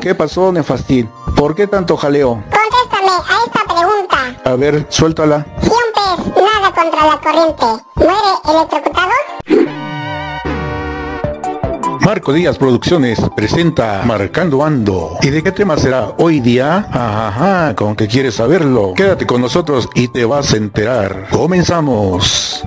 ¿Qué pasó, Nefastil? ¿Por qué tanto jaleo? Contéstame a esta pregunta. A ver, suéltala. Si un pez nada contra la corriente, ¿muere electrocutado? Marco Díaz Producciones presenta Marcando Ando. ¿Y de qué tema será hoy día? Ajá, con que quieres saberlo. Quédate con nosotros y te vas a enterar. Comenzamos.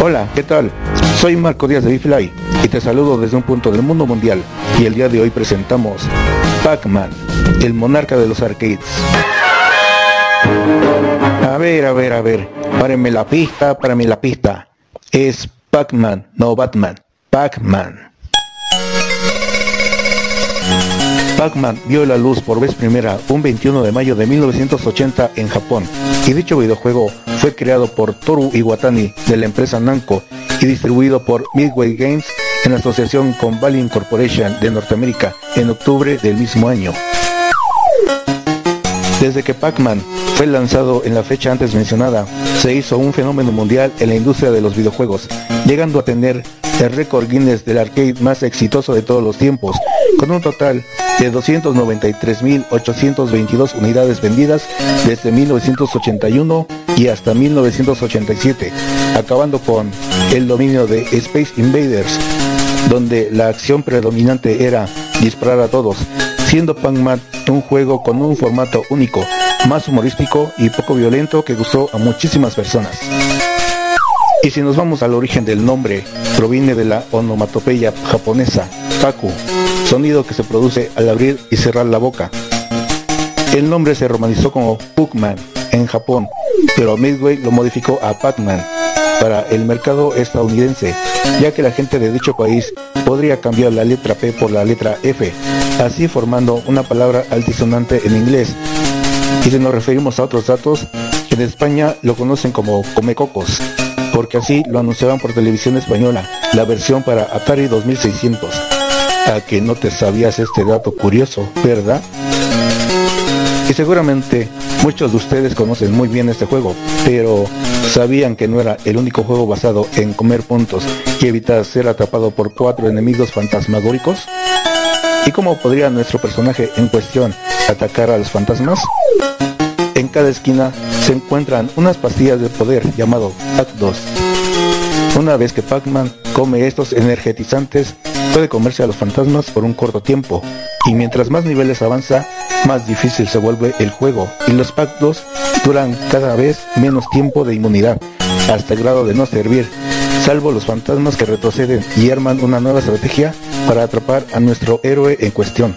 Hola, ¿qué tal? Soy Marco Díaz de Bifly y te saludo desde un punto del mundo mundial y el día de hoy presentamos Pac-Man, el monarca de los arcades. A ver, a ver, a ver, párenme la pista, párenme la pista. Es Pac-Man, no Batman, Pac-Man. Pac-Man vio la luz por vez primera un 21 de mayo de 1980 en Japón y dicho videojuego fue creado por Toru Iwatani de la empresa Namco y distribuido por Midway Games en asociación con Valiant Corporation de Norteamérica en octubre del mismo año. Desde que Pac-Man fue lanzado en la fecha antes mencionada, se hizo un fenómeno mundial en la industria de los videojuegos, llegando a tener el récord Guinness del arcade más exitoso de todos los tiempos, con un total de 293.822 unidades vendidas desde 1981 y hasta 1987, acabando con el dominio de Space Invaders, donde la acción predominante era disparar a todos, siendo Pac-Man un juego con un formato único, más humorístico y poco violento que gustó a muchísimas personas. Y si nos vamos al origen del nombre, proviene de la onomatopeya japonesa, Paku, sonido que se produce al abrir y cerrar la boca. El nombre se romanizó como Pukman en Japón, pero Midway lo modificó a Pac-Man para el mercado estadounidense, ya que la gente de dicho país podría cambiar la letra P por la letra F, así formando una palabra altisonante en inglés. Y si nos referimos a otros datos, en España lo conocen como Comecocos, porque así lo anunciaban por televisión española, la versión para Atari 2600. A que no te sabías este dato curioso, ¿verdad? Y seguramente muchos de ustedes conocen muy bien este juego, pero ¿sabían que no era el único juego basado en comer puntos y evitar ser atrapado por cuatro enemigos fantasmagóricos? ¿Y cómo podría nuestro personaje en cuestión atacar a los fantasmas? En cada esquina se encuentran unas pastillas de poder llamado Pac-2. Una vez que Pac-Man come estos energetizantes, puede comerse a los fantasmas por un corto tiempo, y mientras más niveles avanza, más difícil se vuelve el juego, y los Pac-2 duran cada vez menos tiempo de inmunidad, hasta el grado de no servir, salvo los fantasmas que retroceden y arman una nueva estrategia para atrapar a nuestro héroe en cuestión.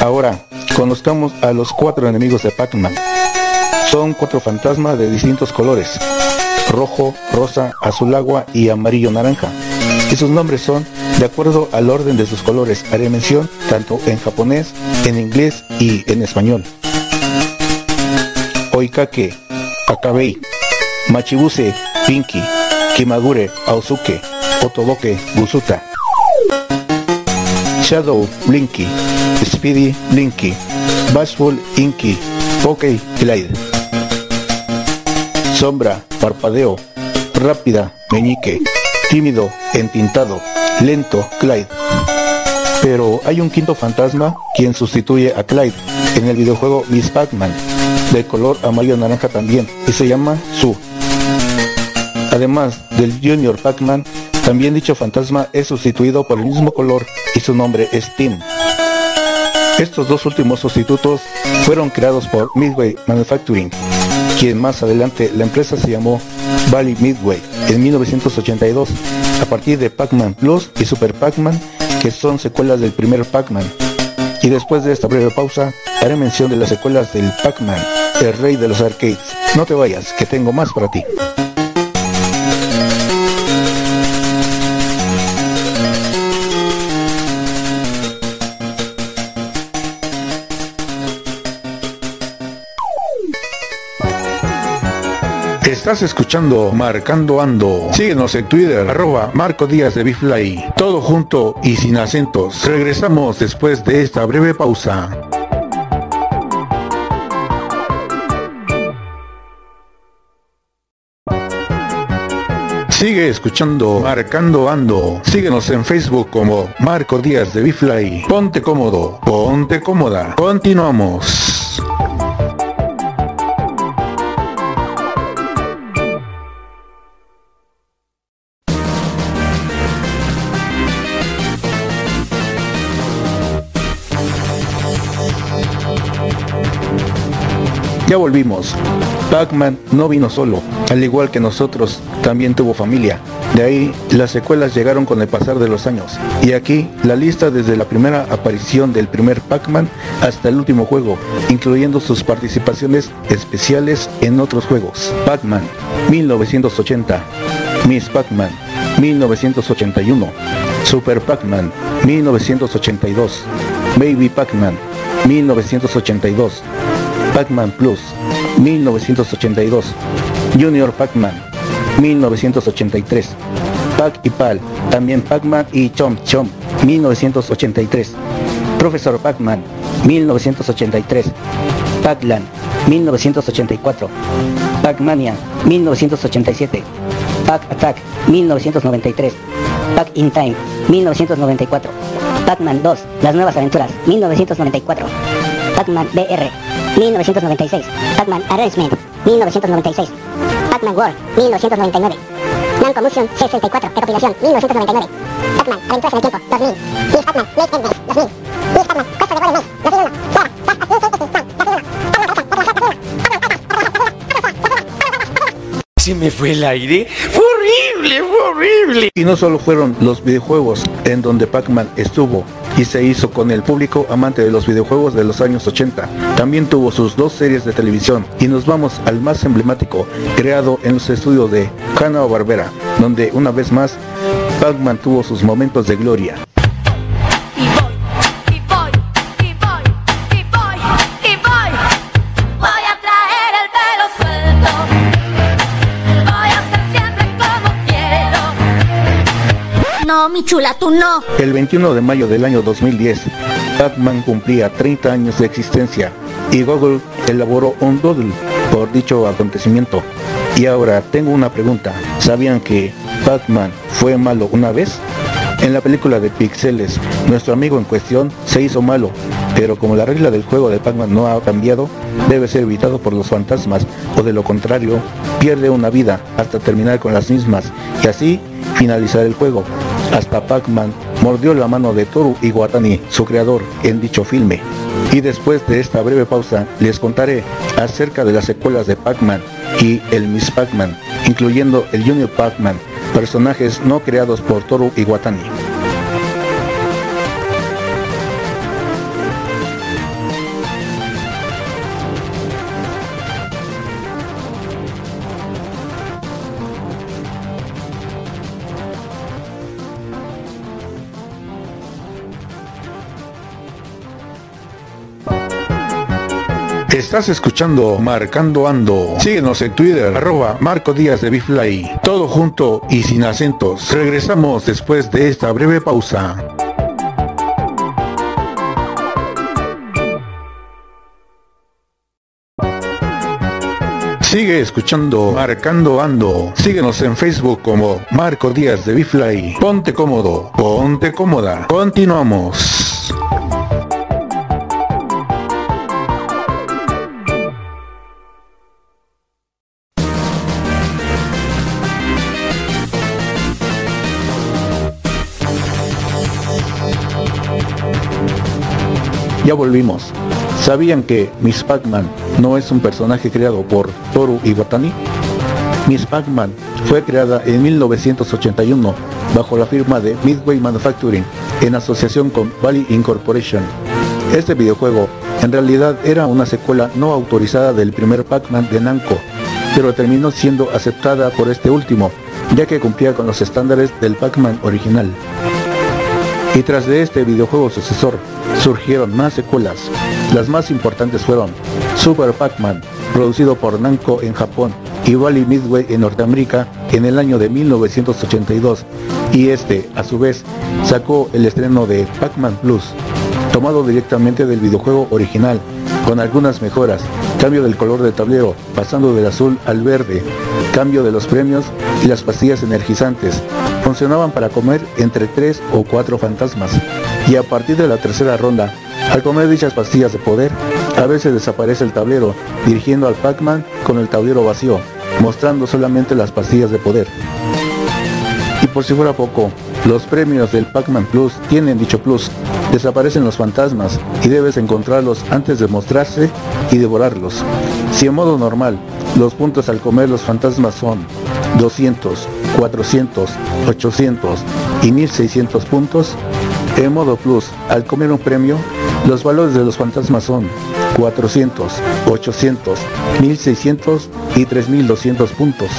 Ahora, conozcamos a los cuatro enemigos de Pac-Man. Son cuatro fantasmas de distintos colores, rojo, rosa, azul agua y amarillo naranja. Y sus nombres son de acuerdo al orden de sus colores. Haré mención tanto en japonés, en inglés y en español. Oikake, Akabei, Machibuse, Pinky, Kimagure, Aosuke, Otoboke, Gusuta. Shadow, Blinky, Speedy, Blinky, Bashful, Inky, Poke, Glide. Sombra, parpadeo, rápida, meñique, tímido, entintado, lento, Clyde. Pero hay un quinto fantasma quien sustituye a Clyde en el videojuego Miss Pac-Man, de color amarillo naranja también, y se llama Su. Además del Junior Pac-Man, también dicho fantasma es sustituido por el mismo color y su nombre es Tim. Estos dos últimos sustitutos fueron creados por Midway Manufacturing, quien más adelante la empresa se llamó Valley Midway en 1982, a partir de Pac-Man Plus y Super Pac-Man, que son secuelas del primer Pac-Man. Y después de esta breve pausa, haré mención de las secuelas del Pac-Man, el rey de los arcades. No te vayas, que tengo más para ti. Estás escuchando Marcando Ando. Síguenos en Twitter, arroba Marco Díaz de Bifly. Todo junto y sin acentos. Regresamos después de esta breve pausa. Sigue escuchando Marcando Ando. Síguenos en Facebook como Marco Díaz de Bifly. Ponte cómodo, ponte cómoda. Continuamos. Ya volvimos. Pac-Man no vino solo, al igual que nosotros, también tuvo familia. De ahí, las secuelas llegaron con el pasar de los años. Y aquí, la lista desde la primera aparición del primer Pac-Man hasta el último juego, incluyendo sus participaciones especiales en otros juegos. Pac-Man, 1980. Miss Pac-Man, 1981. Super Pac-Man, 1982. Baby Pac-Man, 1982. Pac-Man Plus, 1982. Junior Pac-Man, 1983. Pac y Pal, también Pac-Man y Chomp Chomp, 1983. Profesor Pac-Man, 1983. Pac-Lan, 1984. Pac-Mania, 1987. Pac-Attack, 1993. Pac-In Time, 1994. Pac-Man 2, Las Nuevas Aventuras, 1994. Pac-Man BR, 1996. Pac-Man Arrangement, 1996. Pac-Man World, 1999. Namco Motion 64, recopilación, 1999. Pac-Man, Aventuras en el Tiempo, 2000. Miss Pac-Man, End Days, 2000. Miss Pac-Man, Costa de Golden Maze, 2001. Sega, Se me fue el aire. Fue horrible, fue horrible. Y no solo fueron los videojuegos en donde Pac-Man estuvo y se hizo con el público amante de los videojuegos de los años 80. También tuvo sus dos series de televisión y nos vamos al más emblemático, creado en los estudios de Hanna-Barbera, donde una vez más Pac-Man tuvo sus momentos de gloria. Chula, tú no. El 21 de mayo del año 2010, Pac-Man cumplía 30 años de existencia y Google elaboró un doodle por dicho acontecimiento. Y ahora tengo una pregunta. ¿Sabían que Pac-Man fue malo una vez? En la película de Pixeles, nuestro amigo en cuestión se hizo malo, pero como la regla del juego de Pac-Man no ha cambiado, debe ser evitado por los fantasmas o de lo contrario, pierde una vida hasta terminar con las mismas y así finalizar el juego. Hasta Pac-Man mordió la mano de Toru Iwatani, su creador, en dicho filme. Y después de esta breve pausa, les contaré acerca de las secuelas de Pac-Man y el Miss Pac-Man, incluyendo el Junior Pac-Man, personajes no creados por Toru Iwatani. Estás escuchando Marcando Ando. Síguenos en Twitter, arroba Marco Díaz de Bifly. Todo junto y sin acentos. Regresamos después de esta breve pausa. Sigue escuchando Marcando Ando. Síguenos en Facebook como Marco Díaz de Bifly. Ponte cómodo, ponte cómoda. Continuamos. Ya volvimos. ¿Sabían que Miss Pac-Man no es un personaje creado por Toru Iwatani? Miss Pac-Man fue creada en 1981 bajo la firma de Midway Manufacturing en asociación con Valley Incorporation. Este videojuego en realidad era una secuela no autorizada del primer Pac-Man de Namco, pero terminó siendo aceptada por este último, ya que cumplía con los estándares del Pac-Man original. Y tras de este videojuego sucesor, surgieron más secuelas. Las más importantes fueron Super Pac-Man, producido por Namco en Japón y Rally Midway en Norteamérica en el año de 1982 y este, a su vez, sacó el estreno de Pac-Man Plus, tomado directamente del videojuego original, con algunas mejoras, cambio del color del tablero, pasando del azul al verde, cambio de los premios y las pastillas energizantes. Funcionaban para comer entre 3 o 4 fantasmas, y a partir de la tercera ronda, al comer dichas pastillas de poder, a veces desaparece el tablero, dirigiendo al Pac-Man con el tablero vacío, mostrando solamente las pastillas de poder. Y por si fuera poco, los premios del Pac-Man Plus tienen dicho plus. Desaparecen los fantasmas y debes encontrarlos antes de mostrarse y devorarlos. Si en modo normal, los puntos al comer los fantasmas son 200, 400, 800 y 1600 puntos, en modo plus, al comer un premio, los valores de los fantasmas son 400, 800, 1600 y 3200 puntos.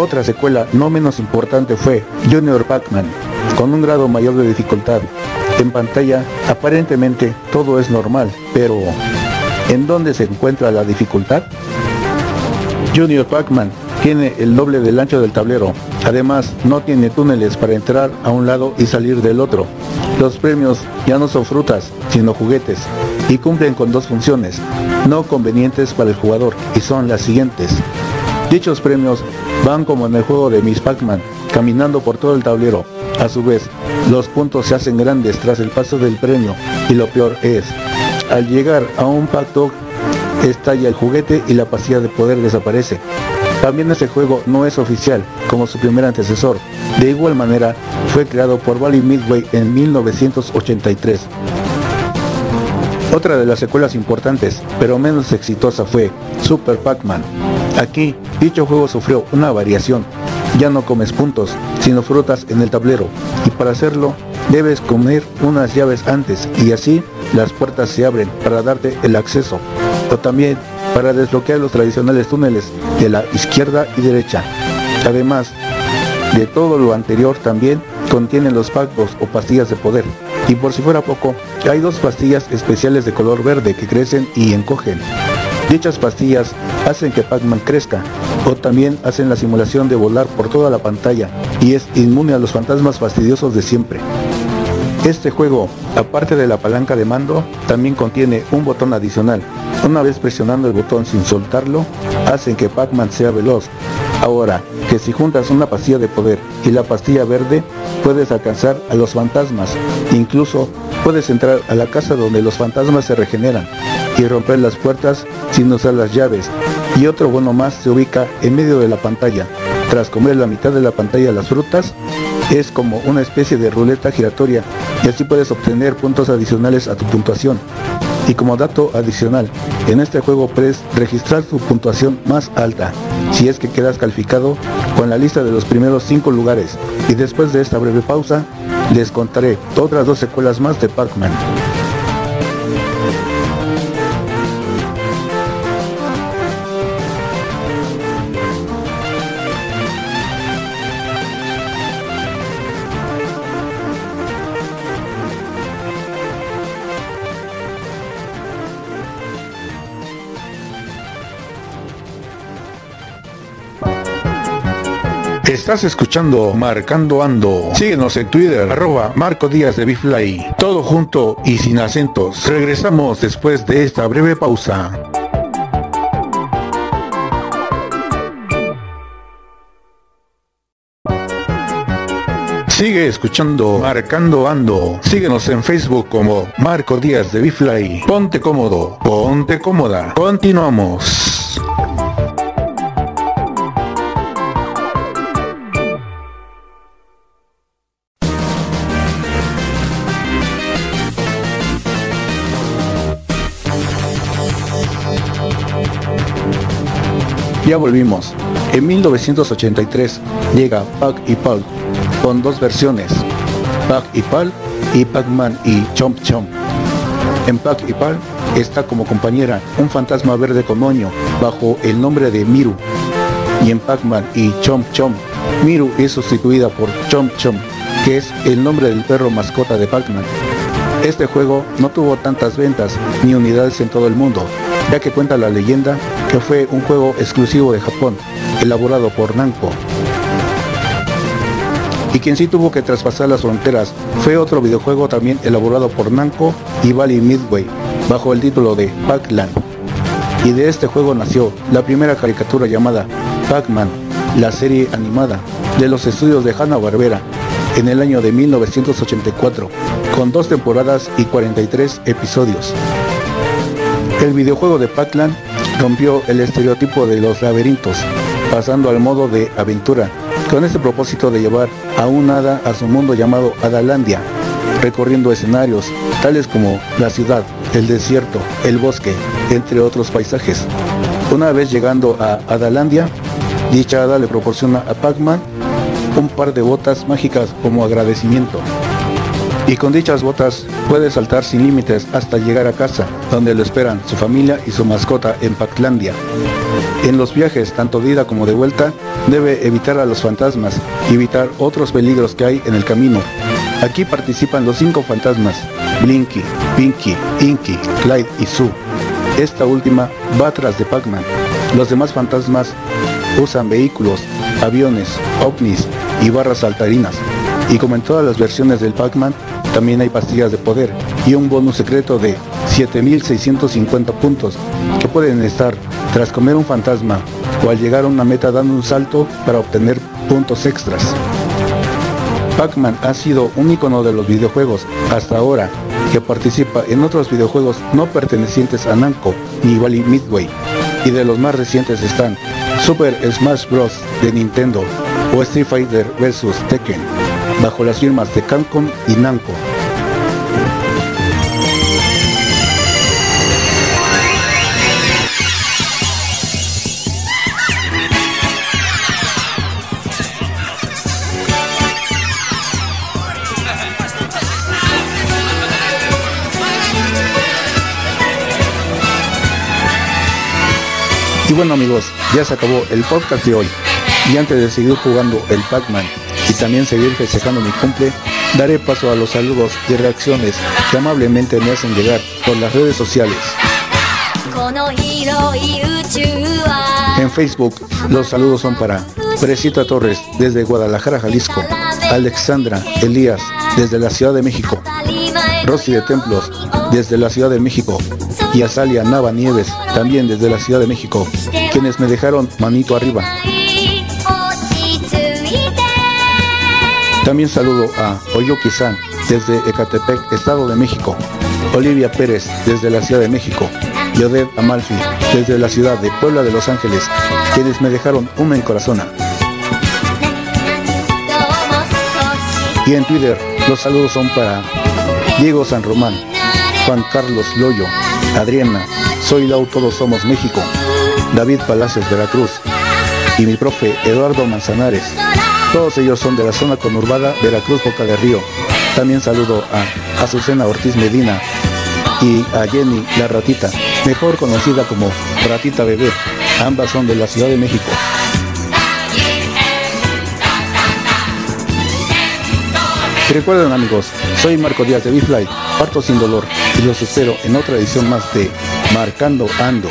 Otra secuela no menos importante fue Junior Pac-Man, con un grado mayor de dificultad. En pantalla, aparentemente todo es normal, pero ¿en dónde se encuentra la dificultad? Junior Pac-Man tiene el doble del ancho del tablero. Además, no tiene túneles para entrar a un lado y salir del otro. Los premios ya no son frutas, sino juguetes, y cumplen con dos funciones, no convenientes para el jugador, y son las siguientes. Dichos premios van como en el juego de Miss Pac-Man, caminando por todo el tablero. A su vez, los puntos se hacen grandes tras el paso del premio, y lo peor es, al llegar a un pacto, estalla el juguete y la pastilla de poder desaparece. También este juego no es oficial, como su primer antecesor. De igual manera, fue creado por Wally Midway en 1983. Otra de las secuelas importantes, pero menos exitosa fue Super Pac-Man. Aquí, dicho juego sufrió una variación. Ya no comes puntos, sino frutas en el tablero. Y para hacerlo, debes comer unas llaves antes y así las puertas se abren para darte el acceso. O también para desbloquear los tradicionales túneles de la izquierda y derecha. Además de todo lo anterior también contienen los pactos o pastillas de poder. Y por si fuera poco, hay dos pastillas especiales de color verde que crecen y encogen. Dichas pastillas hacen que Pac-Man crezca o también hacen la simulación de volar por toda la pantalla y es inmune a los fantasmas fastidiosos de siempre. Este juego, aparte de la palanca de mando, también contiene un botón adicional. Una vez presionando el botón sin soltarlo, hacen que Pac-Man sea veloz. Ahora, que si juntas una pastilla de poder y la pastilla verde, puedes alcanzar a los fantasmas. Incluso puedes entrar a la casa donde los fantasmas se regeneran y romper las puertas sin usar las llaves. Y otro bueno más se ubica en medio de la pantalla. Tras comer la mitad de la pantalla las frutas, es como una especie de ruleta giratoria y así puedes obtener puntos adicionales a tu puntuación. Y como dato adicional, en este juego puedes registrar tu puntuación más alta, si es que quedas calificado con la lista de los primeros 5 lugares. Y después de esta breve pausa, les contaré otras dos secuelas más de Pac-Man. Estás escuchando Marcando Ando. Síguenos en Twitter, arroba Marco Díaz de Bifly. Todo junto y sin acentos. Regresamos después de esta breve pausa. Sigue escuchando Marcando Ando. Síguenos en Facebook como Marco Díaz de Bifly. Ponte cómodo, ponte cómoda. Continuamos. Ya volvimos. En 1983 llega Pac y Pal con dos versiones, Pac y Pal y Pac-Man y Chomp Chomp. En Pac y Pal está como compañera un fantasma verde con moño bajo el nombre de Miru. Y en Pac-Man y Chomp Chomp, Miru es sustituida por Chomp Chomp, que es el nombre del perro mascota de Pac-Man. Este juego no tuvo tantas ventas ni unidades en todo el mundo, ya que cuenta la leyenda que fue un juego exclusivo de Japón, elaborado por Namco. Y quien sí tuvo que traspasar las fronteras fue otro videojuego también elaborado por Namco y Valley Midway, bajo el título de Pac-Land. Y de este juego nació la primera caricatura llamada Pac-Man, la serie animada de los estudios de Hanna-Barbera en el año de 1984, con dos temporadas y 43 episodios. El videojuego de Pac-Land rompió el estereotipo de los laberintos, pasando al modo de aventura, con este propósito de llevar a un hada a su mundo llamado Adalandia, recorriendo escenarios tales como la ciudad, el desierto, el bosque, entre otros paisajes. Una vez llegando a Adalandia, dicha hada le proporciona a Pac-Man un par de botas mágicas como agradecimiento. Y con dichas botas puede saltar sin límites hasta llegar a casa, donde lo esperan su familia y su mascota en Paclandia. En los viajes, tanto de ida como de vuelta, debe evitar a los fantasmas y evitar otros peligros que hay en el camino. Aquí participan los cinco fantasmas, Blinky, Pinky, Inky, Clyde y Sue. Esta última va atrás de Pac-Man. Los demás fantasmas usan vehículos, aviones, ovnis y barras saltarinas. Y como en todas las versiones del Pac-Man, también hay pastillas de poder y un bonus secreto de 7650 puntos que pueden estar tras comer un fantasma o al llegar a una meta dando un salto para obtener puntos extras. Pac-Man ha sido un icono de los videojuegos hasta ahora que participa en otros videojuegos no pertenecientes a Namco ni Valley Midway y de los más recientes están Super Smash Bros. de Nintendo o Street Fighter vs. Tekken, bajo las firmas de Capcom y Namco. Y bueno amigos, ya se acabó el podcast de hoy. Y antes de seguir jugando el Pac-Man y también seguir festejando mi cumple, daré paso a los saludos y reacciones que amablemente me hacen llegar por las redes sociales. En Facebook, los saludos son para Fresita Torres desde Guadalajara, Jalisco, Alexandra Elías desde la Ciudad de México, Rosy de Templos desde la Ciudad de México y Azalia Nava Nieves también desde la Ciudad de México, quienes me dejaron manito arriba. También saludo a Oyuki-san desde Ecatepec, Estado de México, Olivia Pérez desde la Ciudad de México, Yodet Amalfi desde la ciudad de Puebla de Los Ángeles, quienes me dejaron un en corazón. Y en Twitter los saludos son para Diego San Román, Juan Carlos Loyo, Adriana, Soy Lau Todos Somos México, David Palacios Veracruz y mi profe Eduardo Manzanares. Todos ellos son de la zona conurbada Veracruz Boca de Río. También saludo a Azucena Ortiz Medina y a Jenny La Ratita, mejor conocida como Ratita Bebé. Ambas son de la Ciudad de México. Recuerden amigos, soy Marco Díaz de Bifly, parto sin dolor y los espero en otra edición más de Marcando Ando.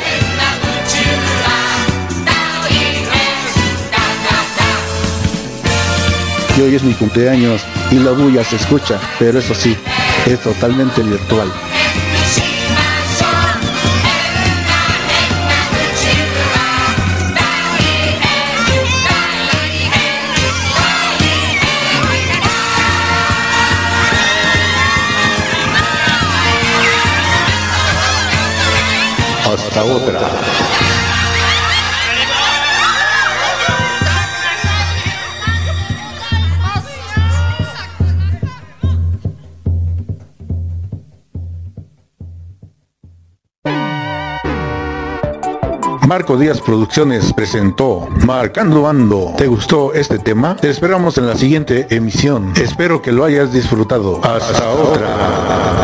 Hoy es mi cumpleaños y la bulla se escucha, pero eso sí, es totalmente virtual. Hasta otra. Marco Díaz Producciones presentó Marcando Ando. ¿Te gustó este tema? Te esperamos en la siguiente emisión. Espero que lo hayas disfrutado. Hasta, otra.